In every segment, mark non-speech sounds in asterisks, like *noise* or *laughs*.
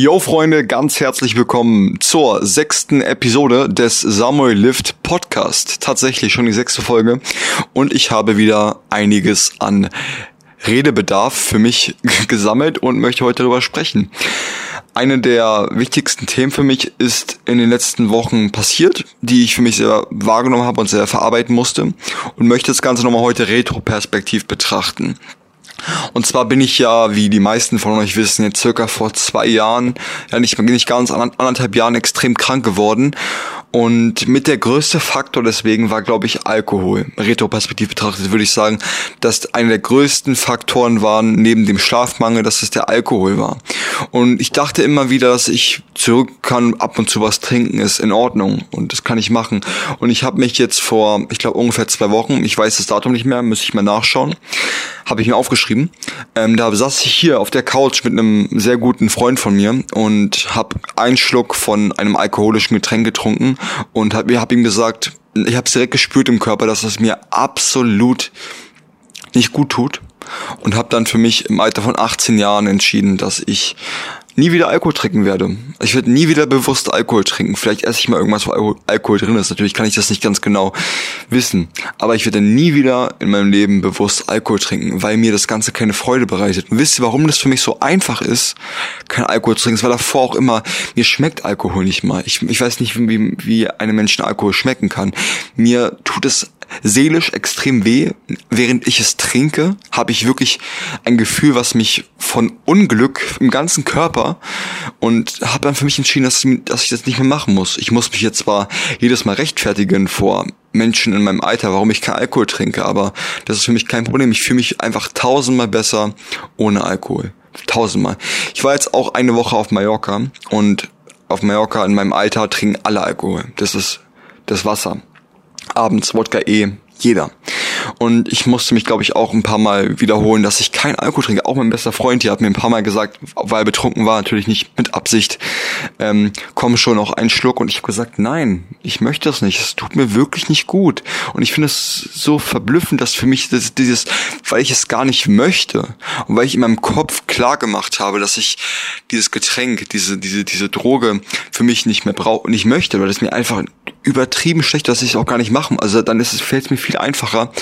Yo Freunde, ganz herzlich willkommen zur sechsten Episode des Samuel Lift Podcast. Tatsächlich schon die sechste Folge und ich habe wieder einiges an Redebedarf für mich *laughs* gesammelt und möchte heute darüber sprechen. Eine der wichtigsten Themen für mich ist in den letzten Wochen passiert, die ich für mich sehr wahrgenommen habe und sehr verarbeiten musste und möchte das Ganze nochmal heute retroperspektiv betrachten. Und zwar bin ich ja, wie die meisten von euch wissen, jetzt circa vor zwei Jahren, ja nicht, nicht ganz anderthalb Jahren extrem krank geworden. Und mit der größte Faktor deswegen war, glaube ich, Alkohol. Retroperspektiv betrachtet würde ich sagen, dass einer der größten Faktoren waren, neben dem Schlafmangel, dass es der Alkohol war. Und ich dachte immer wieder, dass ich zurück kann, ab und zu was trinken ist in Ordnung. Und das kann ich machen. Und ich habe mich jetzt vor, ich glaube, ungefähr zwei Wochen, ich weiß das Datum nicht mehr, müsste ich mal nachschauen, habe ich mir aufgeschrieben. Ähm, da saß ich hier auf der Couch mit einem sehr guten Freund von mir und habe einen Schluck von einem alkoholischen Getränk getrunken und habe hab ihm gesagt, ich habe es direkt gespürt im Körper, dass es mir absolut nicht gut tut und habe dann für mich im Alter von 18 Jahren entschieden, dass ich nie wieder Alkohol trinken werde. Ich werde nie wieder bewusst Alkohol trinken. Vielleicht esse ich mal irgendwas, wo Alkohol drin ist. Natürlich kann ich das nicht ganz genau wissen. Aber ich werde nie wieder in meinem Leben bewusst Alkohol trinken, weil mir das Ganze keine Freude bereitet. Und wisst ihr, warum das für mich so einfach ist, kein Alkohol zu trinken? Es war davor auch immer, mir schmeckt Alkohol nicht mal. Ich, ich weiß nicht, wie, wie einem Menschen Alkohol schmecken kann. Mir tut es seelisch extrem weh. Während ich es trinke, habe ich wirklich ein Gefühl, was mich von Unglück im ganzen Körper und habe dann für mich entschieden, dass, dass ich das nicht mehr machen muss. Ich muss mich jetzt zwar jedes Mal rechtfertigen vor Menschen in meinem Alter, warum ich kein Alkohol trinke, aber das ist für mich kein Problem. Ich fühle mich einfach tausendmal besser ohne Alkohol. Tausendmal. Ich war jetzt auch eine Woche auf Mallorca und auf Mallorca in meinem Alter trinken alle Alkohol. Das ist das Wasser abends Wodka E, jeder. Und ich musste mich, glaube ich, auch ein paar Mal wiederholen, dass ich kein Alkohol trinke. Auch mein bester Freund hier hat mir ein paar Mal gesagt, weil er betrunken war, natürlich nicht mit Absicht, ähm, komm schon noch einen Schluck. Und ich habe gesagt, nein, ich möchte das nicht. Es tut mir wirklich nicht gut. Und ich finde es so verblüffend, dass für mich das, dieses, weil ich es gar nicht möchte und weil ich in meinem Kopf klar gemacht habe, dass ich dieses Getränk, diese, diese, diese Droge für mich nicht mehr brauche und nicht möchte, weil es mir einfach übertrieben schlecht, dass ich es auch gar nicht machen. Also dann ist es, fällt es mir viel einfacher,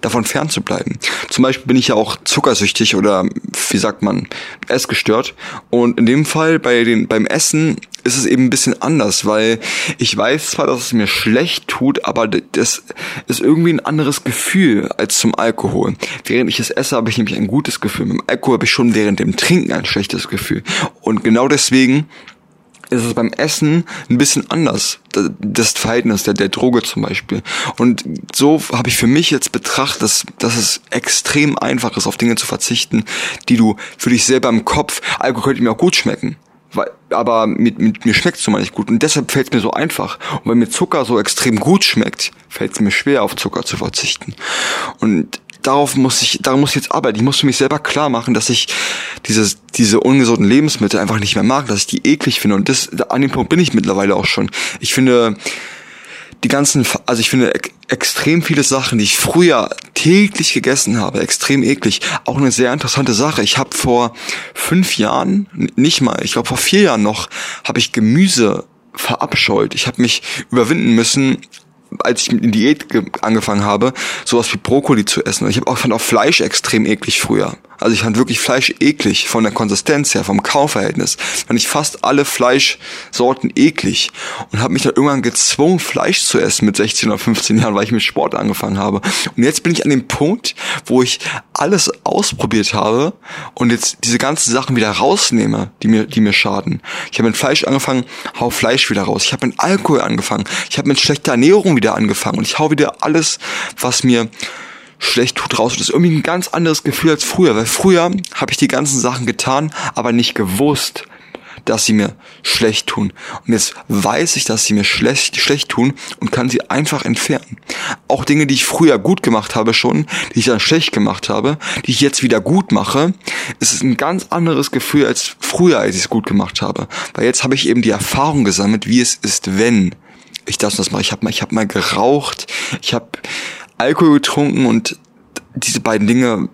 davon fernzubleiben. Zum Beispiel bin ich ja auch zuckersüchtig oder wie sagt man, essgestört. Und in dem Fall bei den, beim Essen ist es eben ein bisschen anders, weil ich weiß zwar, dass es mir schlecht tut, aber das ist irgendwie ein anderes Gefühl als zum Alkohol. Während ich es esse, habe ich nämlich ein gutes Gefühl. Mit dem Alkohol habe ich schon während dem Trinken ein schlechtes Gefühl. Und genau deswegen ist es beim Essen ein bisschen anders, das Verhältnis der, der Droge zum Beispiel. Und so habe ich für mich jetzt betrachtet, dass, dass es extrem einfach ist, auf Dinge zu verzichten, die du für dich selber im Kopf, Alkohol könnte mir auch gut schmecken, weil, aber mit, mit mir schmeckt es mal nicht gut. Und deshalb fällt es mir so einfach. Und wenn mir Zucker so extrem gut schmeckt, fällt es mir schwer, auf Zucker zu verzichten. Und darauf muss ich, daran muss ich jetzt arbeiten. Ich muss für mich selber klar machen, dass ich dieses, diese ungesunden Lebensmittel einfach nicht mehr mag, dass ich die eklig finde. Und das, an dem Punkt bin ich mittlerweile auch schon. Ich finde, die ganzen, also ich finde extrem viele Sachen, die ich früher täglich gegessen habe, extrem eklig. Auch eine sehr interessante Sache. Ich habe vor fünf Jahren, nicht mal, ich glaube vor vier Jahren noch, habe ich Gemüse verabscheut. Ich habe mich überwinden müssen, als ich mit in Diät angefangen habe, sowas wie Brokkoli zu essen. Ich habe auch fand auch Fleisch extrem eklig früher. Also ich fand wirklich Fleisch eklig von der Konsistenz her, vom Kaufverhältnis. Fand ich fast alle Fleischsorten eklig und habe mich dann irgendwann gezwungen, Fleisch zu essen mit 16 oder 15 Jahren, weil ich mit Sport angefangen habe. Und jetzt bin ich an dem Punkt, wo ich alles ausprobiert habe und jetzt diese ganzen Sachen wieder rausnehme, die mir, die mir schaden. Ich habe mit Fleisch angefangen, hau Fleisch wieder raus. Ich habe mit Alkohol angefangen. Ich habe mit schlechter Ernährung wieder angefangen und ich hau wieder alles, was mir schlecht tut raus. Das ist irgendwie ein ganz anderes Gefühl als früher, weil früher habe ich die ganzen Sachen getan, aber nicht gewusst, dass sie mir schlecht tun. Und jetzt weiß ich, dass sie mir schlecht, schlecht tun und kann sie einfach entfernen. Auch Dinge, die ich früher gut gemacht habe schon, die ich dann schlecht gemacht habe, die ich jetzt wieder gut mache, ist ein ganz anderes Gefühl als früher, als ich es gut gemacht habe. Weil jetzt habe ich eben die Erfahrung gesammelt, wie es ist, wenn ich das und das mache. Ich habe mal, ich habe mal geraucht, ich habe Alkohol getrunken und diese beiden Dinge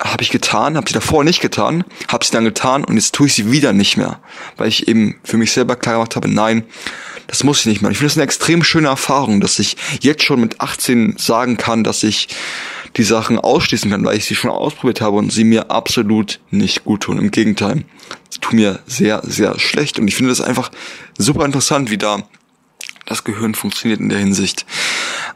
habe ich getan, habe sie davor nicht getan, habe sie dann getan und jetzt tue ich sie wieder nicht mehr, weil ich eben für mich selber klar gemacht habe, nein, das muss ich nicht mehr. Ich finde das eine extrem schöne Erfahrung, dass ich jetzt schon mit 18 sagen kann, dass ich die Sachen ausschließen kann, weil ich sie schon ausprobiert habe und sie mir absolut nicht gut tun. Im Gegenteil, sie tun mir sehr, sehr schlecht. Und ich finde das einfach super interessant, wie da das Gehirn funktioniert in der Hinsicht.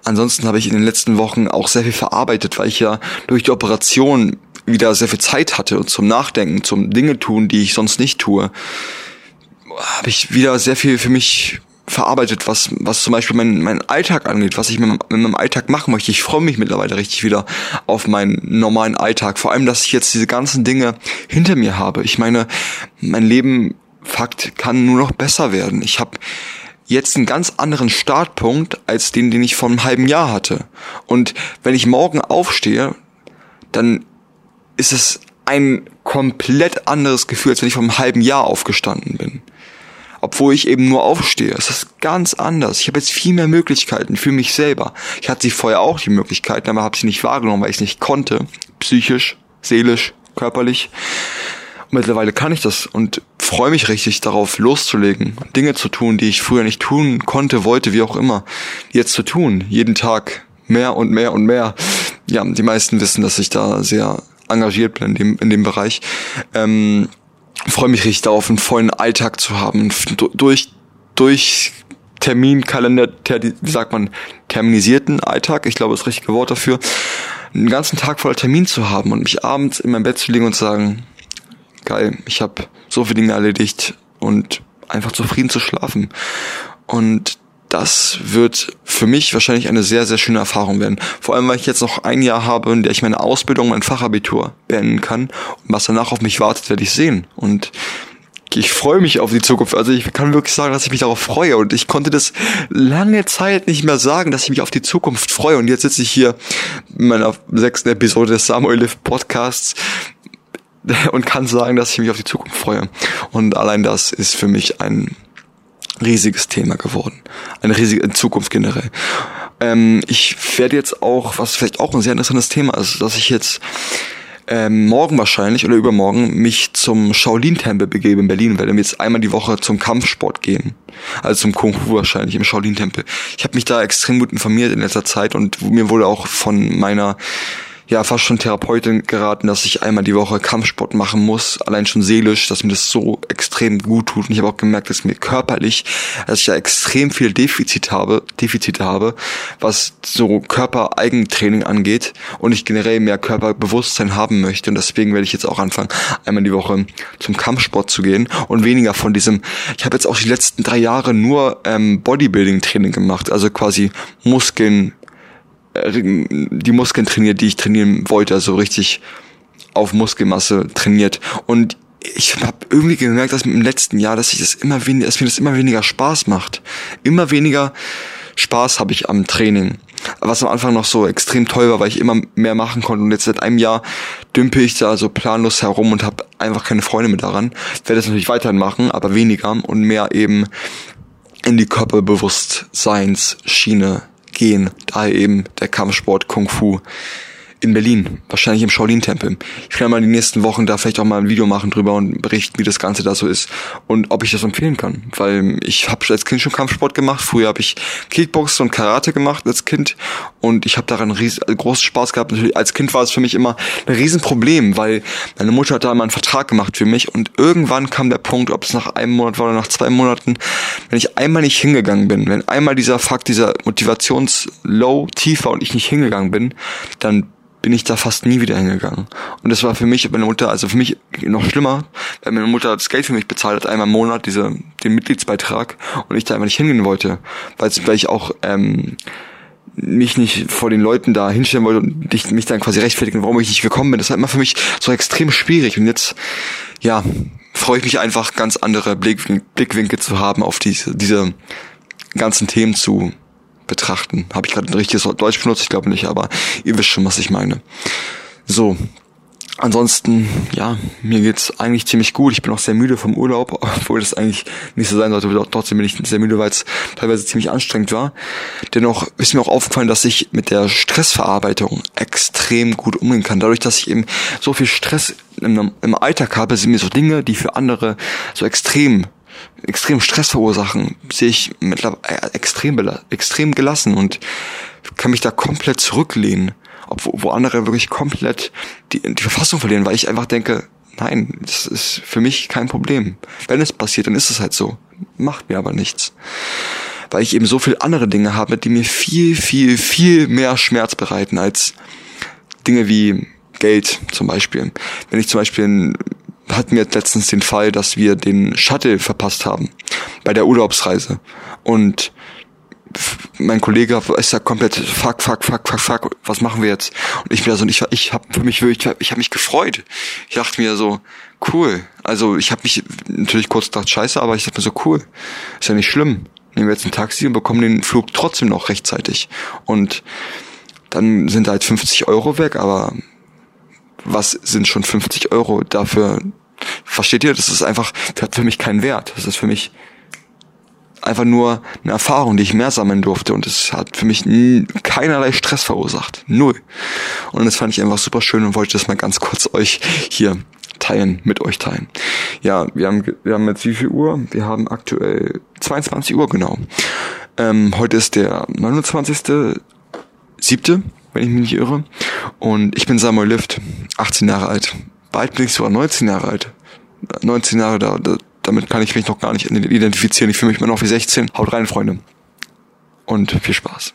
Ansonsten habe ich in den letzten Wochen auch sehr viel verarbeitet, weil ich ja durch die Operation wieder sehr viel Zeit hatte und zum Nachdenken, zum Dinge tun, die ich sonst nicht tue, habe ich wieder sehr viel für mich verarbeitet, was, was zum Beispiel mein, mein Alltag angeht, was ich mit, mit meinem Alltag machen möchte. Ich freue mich mittlerweile richtig wieder auf meinen normalen Alltag. Vor allem, dass ich jetzt diese ganzen Dinge hinter mir habe. Ich meine, mein Leben, Fakt, kann nur noch besser werden. Ich habe jetzt einen ganz anderen Startpunkt als den, den ich vor einem halben Jahr hatte. Und wenn ich morgen aufstehe, dann ist es ein komplett anderes Gefühl, als wenn ich vor einem halben Jahr aufgestanden bin obwohl ich eben nur aufstehe. Es ist ganz anders. Ich habe jetzt viel mehr Möglichkeiten für mich selber. Ich hatte sie vorher auch die Möglichkeiten, aber habe sie nicht wahrgenommen, weil ich es nicht konnte. Psychisch, seelisch, körperlich. Und mittlerweile kann ich das und freue mich richtig darauf, loszulegen, Dinge zu tun, die ich früher nicht tun konnte, wollte, wie auch immer, jetzt zu tun. Jeden Tag mehr und mehr und mehr. Ja, die meisten wissen, dass ich da sehr engagiert bin in dem, in dem Bereich. Ähm, freue mich richtig darauf, einen vollen Alltag zu haben, durch, durch Terminkalender, ter, wie sagt man, terminisierten Alltag, ich glaube, das richtige Wort dafür, einen ganzen Tag voller Termin zu haben und mich abends in mein Bett zu legen und zu sagen, geil, ich habe so viele Dinge erledigt und einfach zufrieden zu schlafen. Und das wird für mich wahrscheinlich eine sehr, sehr schöne Erfahrung werden. Vor allem, weil ich jetzt noch ein Jahr habe, in der ich meine Ausbildung, mein Fachabitur beenden kann. Und was danach auf mich wartet, werde ich sehen. Und ich freue mich auf die Zukunft. Also ich kann wirklich sagen, dass ich mich darauf freue. Und ich konnte das lange Zeit nicht mehr sagen, dass ich mich auf die Zukunft freue. Und jetzt sitze ich hier in meiner sechsten Episode des Samuel Live Podcasts *laughs* und kann sagen, dass ich mich auf die Zukunft freue. Und allein das ist für mich ein riesiges Thema geworden. Eine riesige Zukunft generell. Ähm, ich werde jetzt auch, was vielleicht auch ein sehr interessantes Thema ist, dass ich jetzt ähm, morgen wahrscheinlich oder übermorgen mich zum Shaolin-Tempel begebe in Berlin, werde jetzt einmal die Woche zum Kampfsport gehen. Also zum Kung Fu wahrscheinlich im Shaolin-Tempel. Ich habe mich da extrem gut informiert in letzter Zeit und mir wurde auch von meiner ja fast schon Therapeutin geraten, dass ich einmal die Woche Kampfsport machen muss, allein schon seelisch, dass mir das so extrem gut tut. Und ich habe auch gemerkt, dass mir körperlich, dass ich ja extrem viel Defizit habe, Defizite habe, was so Körpereigentraining angeht und ich generell mehr Körperbewusstsein haben möchte. Und deswegen werde ich jetzt auch anfangen, einmal die Woche zum Kampfsport zu gehen und weniger von diesem. Ich habe jetzt auch die letzten drei Jahre nur ähm, Bodybuilding-Training gemacht, also quasi Muskeln die Muskeln trainiert, die ich trainieren wollte, also richtig auf Muskelmasse trainiert. Und ich habe irgendwie gemerkt, dass im letzten Jahr, dass ich das immer weniger, dass mir das immer weniger Spaß macht. Immer weniger Spaß habe ich am Training. Was am Anfang noch so extrem toll war, weil ich immer mehr machen konnte. Und jetzt seit einem Jahr dümpel ich da so planlos herum und habe einfach keine Freunde mehr daran. Werde das natürlich weiterhin machen, aber weniger und mehr eben in die Körperbewusstseinsschiene gehen. Daher eben der Kampfsport Kung Fu in Berlin, wahrscheinlich im Shaolin-Tempel. Ich werde mal in den nächsten Wochen da vielleicht auch mal ein Video machen drüber und berichten, wie das Ganze da so ist und ob ich das empfehlen kann. Weil ich habe als Kind schon Kampfsport gemacht. Früher habe ich Kickboxen und Karate gemacht als Kind und ich habe daran ries großen Spaß gehabt. Natürlich als Kind war es für mich immer ein Riesenproblem, weil meine Mutter hat da immer einen Vertrag gemacht für mich und irgendwann kam der Punkt, ob es nach einem Monat war oder nach zwei Monaten, wenn ich einmal nicht hingegangen bin, wenn einmal dieser Fakt, dieser Motivationslow tiefer und ich nicht hingegangen bin, dann bin ich da fast nie wieder hingegangen. Und das war für mich, meine Mutter, also für mich noch schlimmer, weil meine Mutter das Geld für mich bezahlt hat, einmal im Monat, diese, den Mitgliedsbeitrag, und ich da einfach nicht hingehen wollte. Weil, ich auch, ähm, mich nicht vor den Leuten da hinstellen wollte und dich, mich dann quasi rechtfertigen, warum ich nicht gekommen bin. Das war immer für mich so extrem schwierig. Und jetzt, ja, freue ich mich einfach, ganz andere Blickwinkel zu haben, auf diese, diese ganzen Themen zu betrachten. Habe ich gerade ein richtiges Deutsch benutzt? Ich glaube nicht, aber ihr wisst schon, was ich meine. So, ansonsten, ja, mir geht's eigentlich ziemlich gut. Ich bin auch sehr müde vom Urlaub, *laughs* obwohl das eigentlich nicht so sein sollte. Trotzdem bin ich sehr müde, weil es teilweise ziemlich anstrengend war. Dennoch ist mir auch aufgefallen, dass ich mit der Stressverarbeitung extrem gut umgehen kann. Dadurch, dass ich eben so viel Stress im, im Alltag habe, sind mir so Dinge, die für andere so extrem extrem Stress verursachen, sehe ich mittlerweile äh, extrem, extrem gelassen und kann mich da komplett zurücklehnen obwohl wo andere wirklich komplett die, die Verfassung verlieren, weil ich einfach denke, nein, das ist für mich kein Problem. Wenn es passiert, dann ist es halt so. Macht mir aber nichts. Weil ich eben so viele andere Dinge habe, die mir viel, viel, viel mehr Schmerz bereiten als Dinge wie Geld zum Beispiel. Wenn ich zum Beispiel hatten wir letztens den Fall, dass wir den Shuttle verpasst haben bei der Urlaubsreise und mein Kollege ist ja komplett fuck, fuck, fuck, fuck, fuck, was machen wir jetzt? Und ich bin da so, ich, ich habe für mich wirklich, ich habe mich gefreut. Ich dachte mir so, cool. Also ich habe mich natürlich kurz gedacht, scheiße, aber ich dachte mir so, cool. Ist ja nicht schlimm. Nehmen wir jetzt ein Taxi und bekommen den Flug trotzdem noch rechtzeitig. Und dann sind halt 50 Euro weg, aber was sind schon 50 Euro dafür? Versteht ihr? Das ist einfach, das hat für mich keinen Wert. Das ist für mich einfach nur eine Erfahrung, die ich mehr sammeln durfte und es hat für mich keinerlei Stress verursacht. Null. Und das fand ich einfach super schön und wollte das mal ganz kurz euch hier teilen, mit euch teilen. Ja, wir haben, wir haben jetzt wie viel Uhr? Wir haben aktuell 22 Uhr genau. Ähm, heute ist der 29. Siebte, wenn ich mich nicht irre. Und ich bin Samuel Lift, 18 Jahre alt. Bald bin ich sogar 19 Jahre alt. 19 Jahre, da, da damit kann ich mich noch gar nicht identifizieren. Ich fühle mich immer noch wie 16. Haut rein, Freunde. Und viel Spaß.